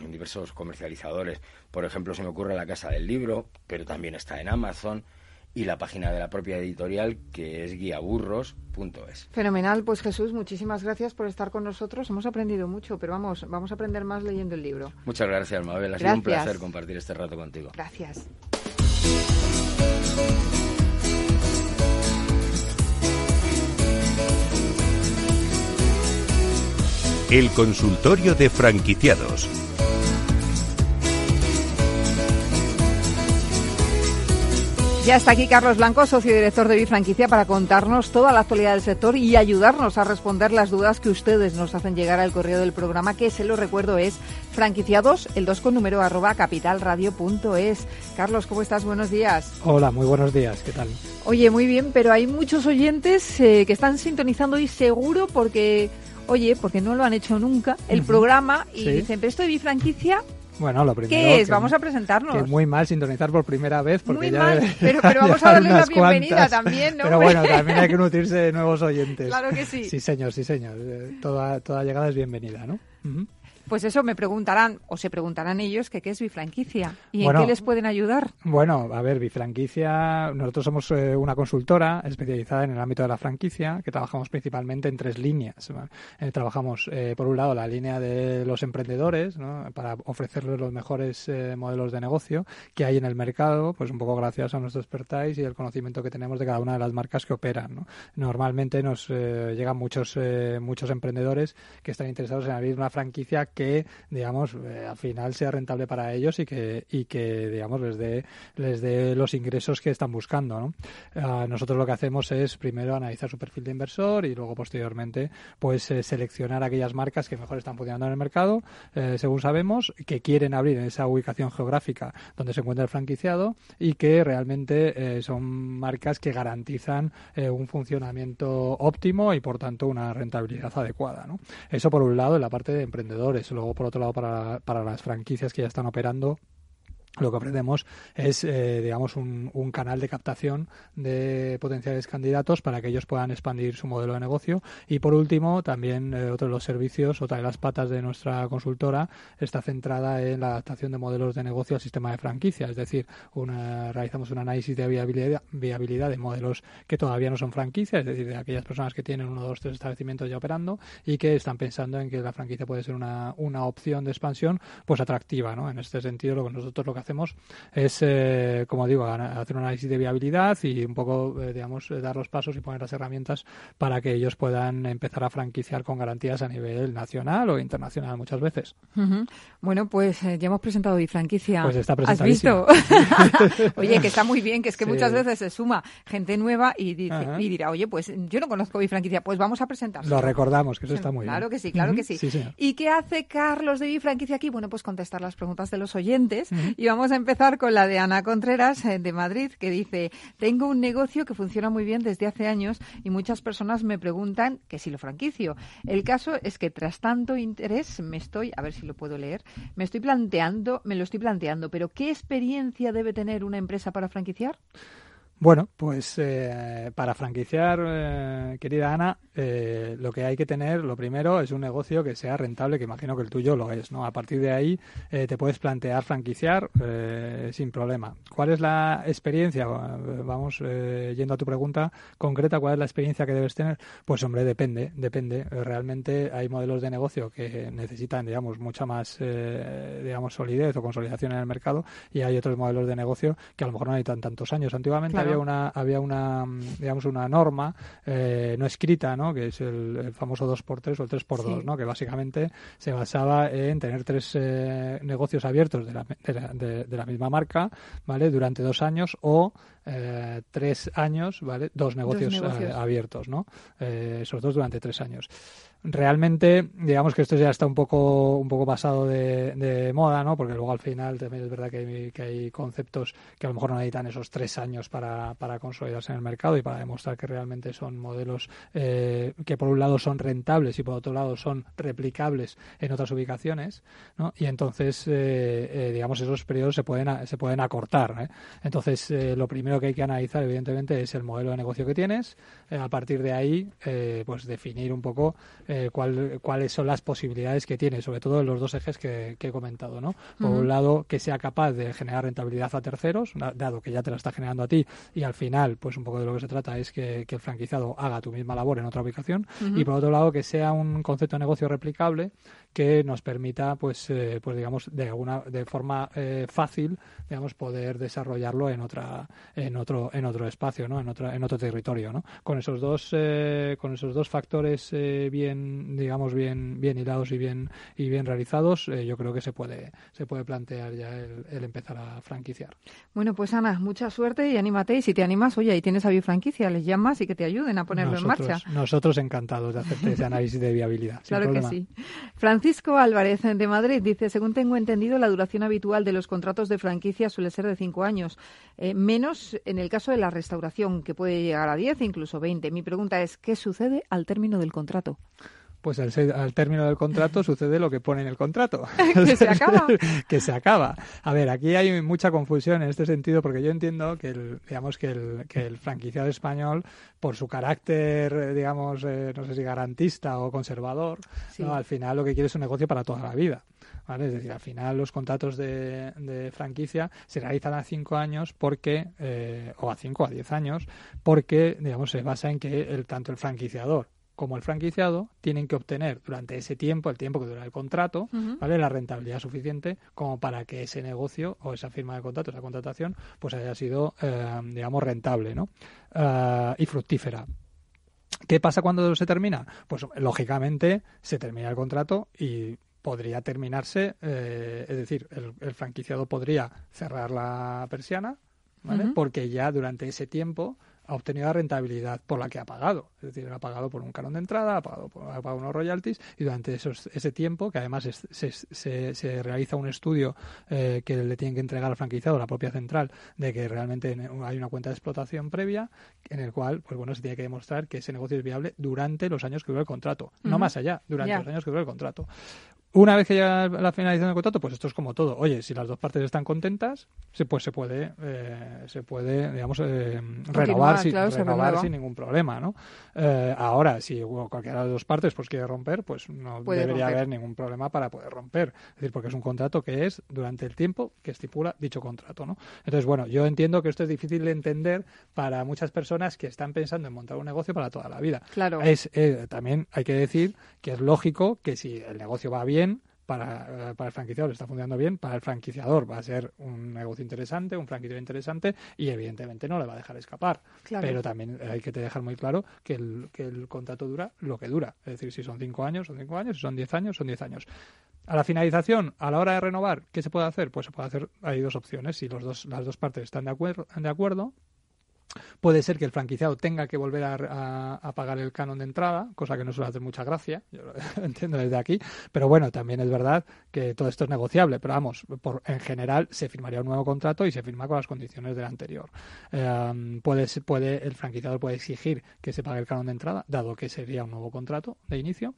en diversos comercializadores. Por ejemplo, se me ocurre la Casa del Libro, pero también está en Amazon y la página de la propia editorial que es guiaburros.es. Fenomenal, pues Jesús, muchísimas gracias por estar con nosotros. Hemos aprendido mucho, pero vamos, vamos a aprender más leyendo el libro. Muchas gracias, Mabel. Ha sido un placer compartir este rato contigo. Gracias. El consultorio de franquiciados Ya está aquí Carlos Blanco, socio director de Bifranquicia, para contarnos toda la actualidad del sector y ayudarnos a responder las dudas que ustedes nos hacen llegar al correo del programa, que se lo recuerdo es franquiciados, el 2 con número arroba capitalradio.es. Carlos, ¿cómo estás? Buenos días. Hola, muy buenos días, ¿qué tal? Oye, muy bien, pero hay muchos oyentes eh, que están sintonizando hoy seguro porque, oye, porque no lo han hecho nunca, el programa y dicen, pero esto de Bifranquicia bueno, lo primero. ¿Qué es? vamos a presentarnos. Que muy mal sintonizar por primera vez. Porque muy ya mal, pero, vamos a darle la bienvenida también, ¿no? Pero bueno, también hay que nutrirse de nuevos oyentes. Claro que sí. Sí, señor, sí, señor. Eh, toda, toda llegada es bienvenida, ¿no? Pues eso me preguntarán, o se preguntarán ellos, que qué es Bifranquicia y en qué les pueden ayudar. Bueno, a ver, Bifranquicia, nosotros somos eh, una consultora especializada en el ámbito de la franquicia, que trabajamos principalmente en tres líneas. Eh, trabajamos, eh, por un lado, la línea de los emprendedores, ¿no? para ofrecerles los mejores modelos de negocio que hay en el mercado, pues un poco gracias a nuestro expertise y el conocimiento que tenemos de cada una de las marcas que operan. ¿no? Normalmente nos llegan muchos, muchos emprendedores que están interesados en abrir una franquicia que, digamos, eh, al final sea rentable para ellos y que, y que digamos, les dé, les dé los ingresos que están buscando. ¿no? Ah, nosotros lo que hacemos es primero analizar su perfil de inversor y luego posteriormente pues eh, seleccionar aquellas marcas que mejor están funcionando en el mercado, eh, según sabemos, que quieren abrir en esa ubicación geográfica donde se encuentra el franquiciado y que realmente son marcas que garantizan un funcionamiento óptimo y por tanto una rentabilidad adecuada. ¿no? Eso por un lado en la parte de emprendedores, luego por otro lado para, para las franquicias que ya están operando lo que ofrecemos es, eh, digamos, un, un, canal de captación de potenciales candidatos para que ellos puedan expandir su modelo de negocio. Y por último, también eh, otro de los servicios, otra de las patas de nuestra consultora, está centrada en la adaptación de modelos de negocio al sistema de franquicia. Es decir, una, realizamos un análisis de viabilidad, de modelos que todavía no son franquicias, es decir, de aquellas personas que tienen uno, dos, tres establecimientos ya operando y que están pensando en que la franquicia puede ser una, una opción de expansión pues atractiva. ¿no? En este sentido, lo que nosotros lo que hacemos es, eh, como digo, hacer un análisis de viabilidad y un poco, eh, digamos, eh, dar los pasos y poner las herramientas para que ellos puedan empezar a franquiciar con garantías a nivel nacional o internacional muchas veces. Bueno, pues ya hemos presentado franquicia Pues está ¿Has visto? oye, que está muy bien, que es que muchas veces se suma gente nueva y, dice, y dirá, oye, pues yo no conozco franquicia pues vamos a presentarlo. Lo recordamos, que eso está muy bien. Claro que sí, claro que sí. ¿Y qué hace Carlos de franquicia aquí? Bueno, pues contestar las preguntas de los oyentes y vamos a empezar con la de Ana Contreras eh, de Madrid, que dice, tengo un negocio que funciona muy bien desde hace años y muchas personas me preguntan que si lo franquicio. El caso es que tras tanto interés me estoy, a ver si lo puedo leer, me estoy planteando, me lo estoy planteando, pero ¿qué experiencia debe tener una empresa para franquiciar? Bueno, pues eh, para franquiciar, eh, querida Ana, eh, lo que hay que tener, lo primero, es un negocio que sea rentable, que imagino que el tuyo lo es, ¿no? A partir de ahí te puedes plantear franquiciar sin problema. ¿Cuál es la experiencia? Vamos, yendo a tu pregunta concreta, ¿cuál es la experiencia que debes tener? Pues hombre, depende, depende. Realmente hay modelos de negocio que necesitan, digamos, mucha más, digamos, solidez o consolidación en el mercado y hay otros modelos de negocio que a lo mejor no necesitan tantos años. Antiguamente había una había una digamos una norma eh, no escrita no que es el, famoso 2x3 o el 3x2 no que básicamente se basaba en tener tres eh, negocios abiertos de la, de, la, misma marca vale durante dos años o eh, tres años vale dos negocios, abiertos no esos dos durante tres años realmente digamos que esto ya está un poco un poco pasado de, moda no porque luego al final también es verdad que hay, que hay conceptos que a lo mejor no necesitan esos tres años para, para consolidarse en el mercado y para demostrar que realmente son modelos eh, que por un lado son rentables y por otro lado son replicables en otras ubicaciones ¿no? y entonces eh, eh, digamos esos periodos se pueden se pueden acortar entonces lo primero que hay que analizar evidentemente es el modelo de negocio que tienes a partir de ahí pues definir un poco eh, cuáles son las posibilidades que tiene, sobre todo en los dos ejes que, he comentado. ¿no? Por un lado, que sea capaz de generar rentabilidad a terceros, dado que ya te la está generando a ti, y al final, pues un poco de lo que se trata es que, el franquiciado haga tu misma labor en otra ubicación, y por otro lado, que sea un concepto de negocio replicable que nos permita, pues, eh, pues digamos, de alguna, de forma eh, fácil, digamos, poder desarrollarlo en otra, en otro, en otro espacio, ¿no? En otra, en otro territorio, ¿no? Con esos dos, con esos dos factores bien digamos, bien, bien hilados y bien, y bien realizados, eh, yo creo que se puede, se puede plantear ya el, empezar a franquiciar. Bueno, pues Ana, mucha suerte y anímate. Y si te animas, oye, ahí tienes a Biofranquicia, les llamas y que te ayuden a ponerlo en marcha. Nosotros encantados de hacerte ese análisis de viabilidad. claro que sí. Francisco Álvarez, de Madrid, dice, según tengo entendido, la duración habitual de los contratos de franquicia suele ser de cinco años, eh, menos en el caso de la restauración, que puede llegar a diez, incluso veinte. Mi pregunta es, ¿qué sucede al término del contrato? Pues al, término del contrato sucede lo que pone en el contrato. que se acaba. que se acaba. A ver, aquí hay mucha confusión en este sentido porque yo entiendo que el, digamos que el, que el franquiciado español, por su carácter, digamos, eh, no sé si garantista o conservador, al final lo que quiere es un negocio para toda la vida. ¿Vale? Es decir, al final los contratos de, franquicia se realizan a cinco años porque, eh, o a cinco o a diez años, porque, digamos, se basa en que el, tanto el franquiciador como el franquiciado tienen que obtener durante ese tiempo, el tiempo que dura el contrato, ¿vale? La rentabilidad suficiente como para que ese negocio o esa firma de contrato, esa contratación, pues haya sido, eh, digamos, rentable, ¿no? Eh, y fructífera. ¿Qué pasa cuando se termina? Pues lógicamente se termina el contrato y podría terminarse, eh, es decir, el, franquiciado podría cerrar la persiana, ¿vale? Porque ya durante ese tiempo ha obtenido la rentabilidad por la que ha pagado. Es decir, ha pagado por un canon de entrada, ha pagado, por, ha pagado unos royalties y durante esos, ese tiempo, que además se, se, se, realiza un estudio eh, que le tienen que entregar al franquiciado, la propia central, de que realmente hay una cuenta de explotación previa en el cual, pues bueno, se tiene que demostrar que ese negocio es viable durante los años que dura el contrato, no más allá, durante los años que dura el contrato. Una vez que llega la finalización del contrato, pues esto es como todo. Oye, si las dos partes están contentas, pues se puede, eh, se puede, digamos, eh, renovar, sin, renovar sin ningún problema, ¿no? Eh, ahora, si cualquiera de las dos partes pues quiere romper, pues no debería haber ningún problema para poder romper. Es decir, porque es un contrato que es durante el tiempo que estipula dicho contrato, ¿no? Entonces, bueno, yo entiendo que esto es difícil de entender para muchas personas que están pensando en montar un negocio para toda la vida. Claro. Es, también hay que decir que es lógico que si el negocio va bien, para, eh, para, el franquiciador está funcionando bien, para el franquiciador va a ser un negocio interesante, un franquiciador interesante y evidentemente no le va a dejar escapar. Pero también hay que dejar muy claro que el, que el contrato dura lo que dura. Es decir, si son cinco años, son cinco años, si son diez años, son diez años. A la finalización, a la hora de renovar, ¿qué se puede hacer? Pues se puede hacer, hay dos opciones. Si los dos, las dos partes están de, acuerdo, de acuerdo, Puede ser que el franquiciado tenga que volver a, pagar el canon de entrada, cosa que no suele hacer mucha gracia, yo lo entiendo desde aquí, pero bueno, también es verdad que todo esto es negociable, pero vamos, por, en general se firmaría un nuevo contrato y se firma con las condiciones del anterior. Eh, puede, puede, el franquiciado puede exigir que se pague el canon de entrada, dado que sería un nuevo contrato de inicio,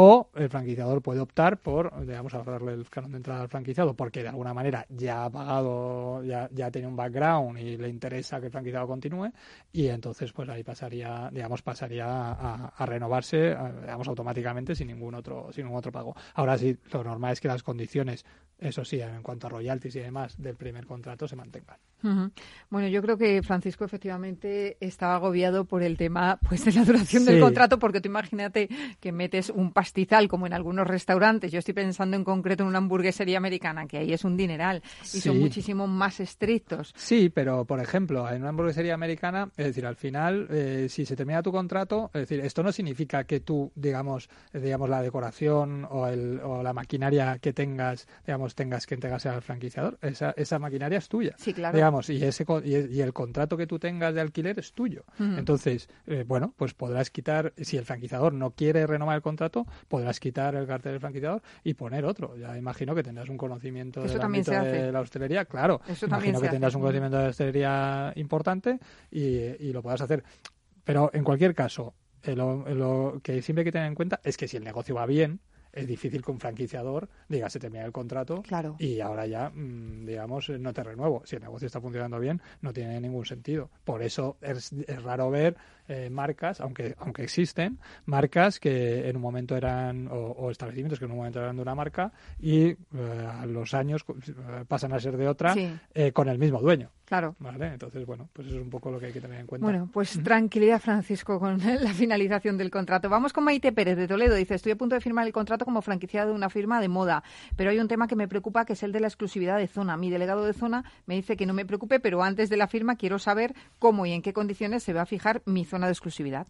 o el franquiciador puede optar por, digamos, ahorrarle el canon de entrada al franquiciado porque de alguna manera ya ha pagado, ya, ya tiene un background y le interesa que el franquiciado continúe y entonces pues ahí pasaría, digamos, pasaría a, renovarse, digamos, automáticamente sin ningún otro, sin ningún otro pago. Ahora sí, lo normal es que las condiciones, eso sí, en cuanto a royalties y demás del primer contrato se mantengan. Bueno, yo creo que Francisco efectivamente estaba agobiado por el tema pues de la duración del contrato, porque tú imagínate que metes un pastizal como en algunos restaurantes. Yo estoy pensando en concreto en una hamburguesería americana, que ahí es un dineral y son muchísimo más estrictos. Sí, pero por ejemplo, en una hamburguesería americana, es decir, al final, eh, si se termina tu contrato, es decir, esto no significa que tú, digamos, digamos la decoración o, el, o la maquinaria que tengas, digamos, tengas que entregarse al franquiciador. Esa, esa maquinaria es tuya. Sí, claro y, ese, y, el contrato que tú tengas de alquiler es tuyo. Entonces, eh, bueno, pues podrás quitar, si el franquiciador no quiere renovar el contrato, podrás quitar el cartel del franquiciador y poner otro. Ya imagino que tendrás un conocimiento del ámbito de la hostelería, claro. imagino que tendrás un conocimiento de la hostelería importante y, lo podrás hacer. Pero en cualquier caso, eh, lo, que siempre hay que tener en cuenta es que si el negocio va bien, es difícil que un franquiciador diga se termina el contrato y ahora ya, mm, digamos, no te renuevo. Si el negocio está funcionando bien, no tiene ningún sentido. Por eso es, es raro ver eh, marcas, aunque, aunque existen, marcas que en un momento eran, o, establecimientos que en un momento eran de una marca y eh, a los años eh, pasan a ser de otra con el mismo dueño. Claro. ¿Vale? Entonces, bueno, pues eso es un poco lo que hay que tener en cuenta. Bueno, pues tranquilidad, Francisco, con la finalización del contrato. Vamos con Maite Pérez de Toledo. Dice, estoy a punto de firmar el contrato como franquiciado de una firma de moda, pero hay un tema que me preocupa, que es el de la exclusividad de zona. Mi delegado de zona me dice que no me preocupe, pero antes de la firma quiero saber cómo y en qué condiciones se va a fijar mi zona de exclusividad.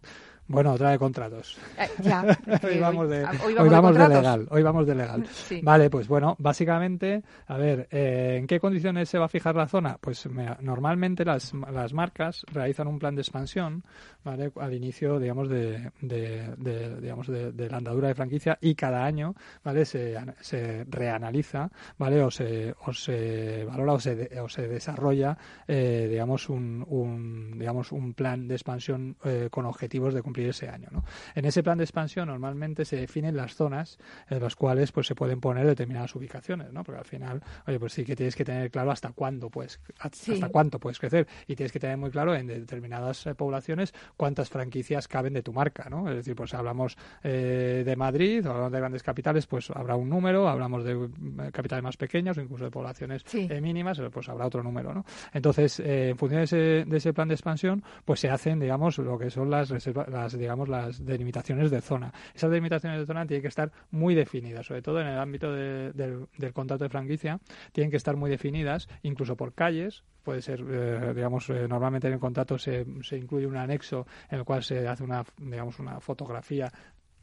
Bueno, otra de contratos. Eh, ya, hoy vamos de, hoy vamos, de, legal. Hoy vamos de legal. Vale, pues bueno, básicamente, a ver, eh, ¿en qué condiciones se va a fijar la zona? Pues normalmente las, las marcas realizan un plan de expansión, ¿vale? Al inicio, digamos, de, de, digamos, de, la andadura de franquicia y cada año, ¿vale? Se, se reanaliza, ¿vale? O se, o se valora o se, o se desarrolla, eh, digamos, un, un, digamos, un plan de expansión con objetivos de cumplir ese año. ¿no? En ese plan de expansión normalmente se definen las zonas en las cuales pues se pueden poner determinadas ubicaciones, ¿no? porque al final, oye, pues sí que tienes que tener claro hasta cuándo puedes, hasta cuánto puedes crecer y tienes que tener muy claro en determinadas eh, poblaciones cuántas franquicias caben de tu marca, ¿no? Es decir, pues hablamos eh, de Madrid o hablamos de grandes capitales, pues habrá un número, hablamos de eh, capitales más pequeños o incluso de poblaciones mínimas, pues habrá otro número, ¿no? Entonces, en función de ese, de ese plan de expansión, pues se hacen, digamos, lo que son las reservas, digamos, las delimitaciones de zona. Esas delimitaciones de zona tienen que estar muy definidas, sobre todo en el ámbito del, contrato de franquicia, tienen que estar muy definidas, incluso por calles, puede ser, eh, digamos, eh, normalmente en el contrato se, se incluye un anexo en el cual se hace una, digamos, una fotografía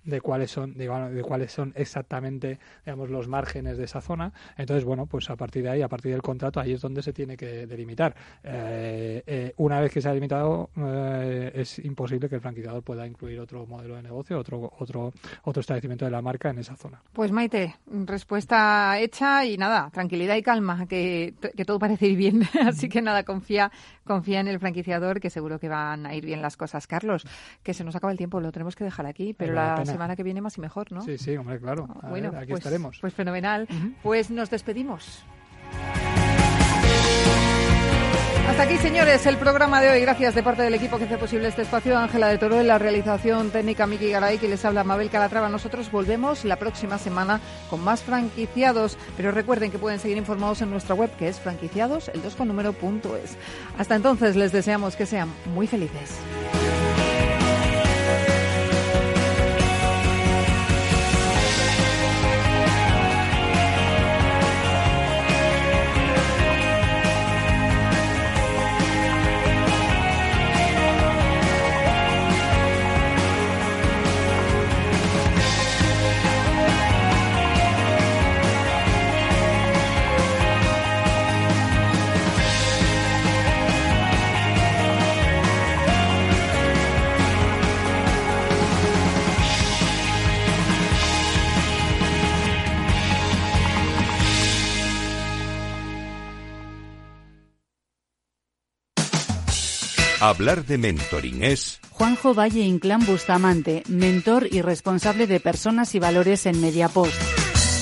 de cuáles son de, de, cuáles son exactamente digamos los márgenes de esa zona. Entonces bueno pues a partir de ahí a partir del contrato ahí es donde se tiene que delimitar. Eh, eh, una vez que se ha delimitado eh, es imposible que el franquiciador pueda incluir otro modelo de negocio otro otro otro establecimiento de la marca en esa zona. Pues Maite respuesta hecha y nada tranquilidad y calma que, que todo parece ir bien. Así que nada confía confía en el franquiciador que seguro que van a ir bien las cosas Carlos. Que se nos acaba el tiempo lo tenemos que dejar aquí pero la semana que viene más y mejor, ¿no? Sí, sí, hombre, claro. bueno, aquí pues, estaremos. Pues fenomenal. Pues nos despedimos. Hasta aquí, señores, el programa de hoy. Gracias de parte del equipo que hace posible este espacio. Ángela de Toro en la realización técnica, Miki Garay, que les habla Mabel Calatrava. Nosotros volvemos la próxima semana con más franquiciados. Pero recuerden que pueden seguir informados en nuestra web, que es franquiciados, el 2 con número punto es. Hasta entonces, les deseamos que sean muy felices. Hablar de mentoring es... Juanjo Valle Inclán Bustamante, mentor y responsable de personas y valores en Mediapost.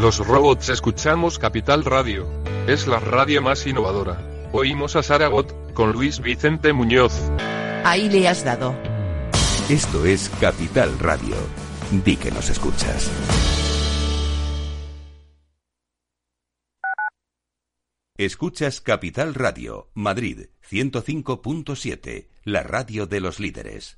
Los robots escuchamos Capital Radio. Es la radio más innovadora. Oímos a Saragot, con Luis Vicente Muñoz. Ahí le has dado. Esto es Capital Radio. Di que nos escuchas. Escuchas Capital Radio, Madrid 105.7, la radio de los líderes.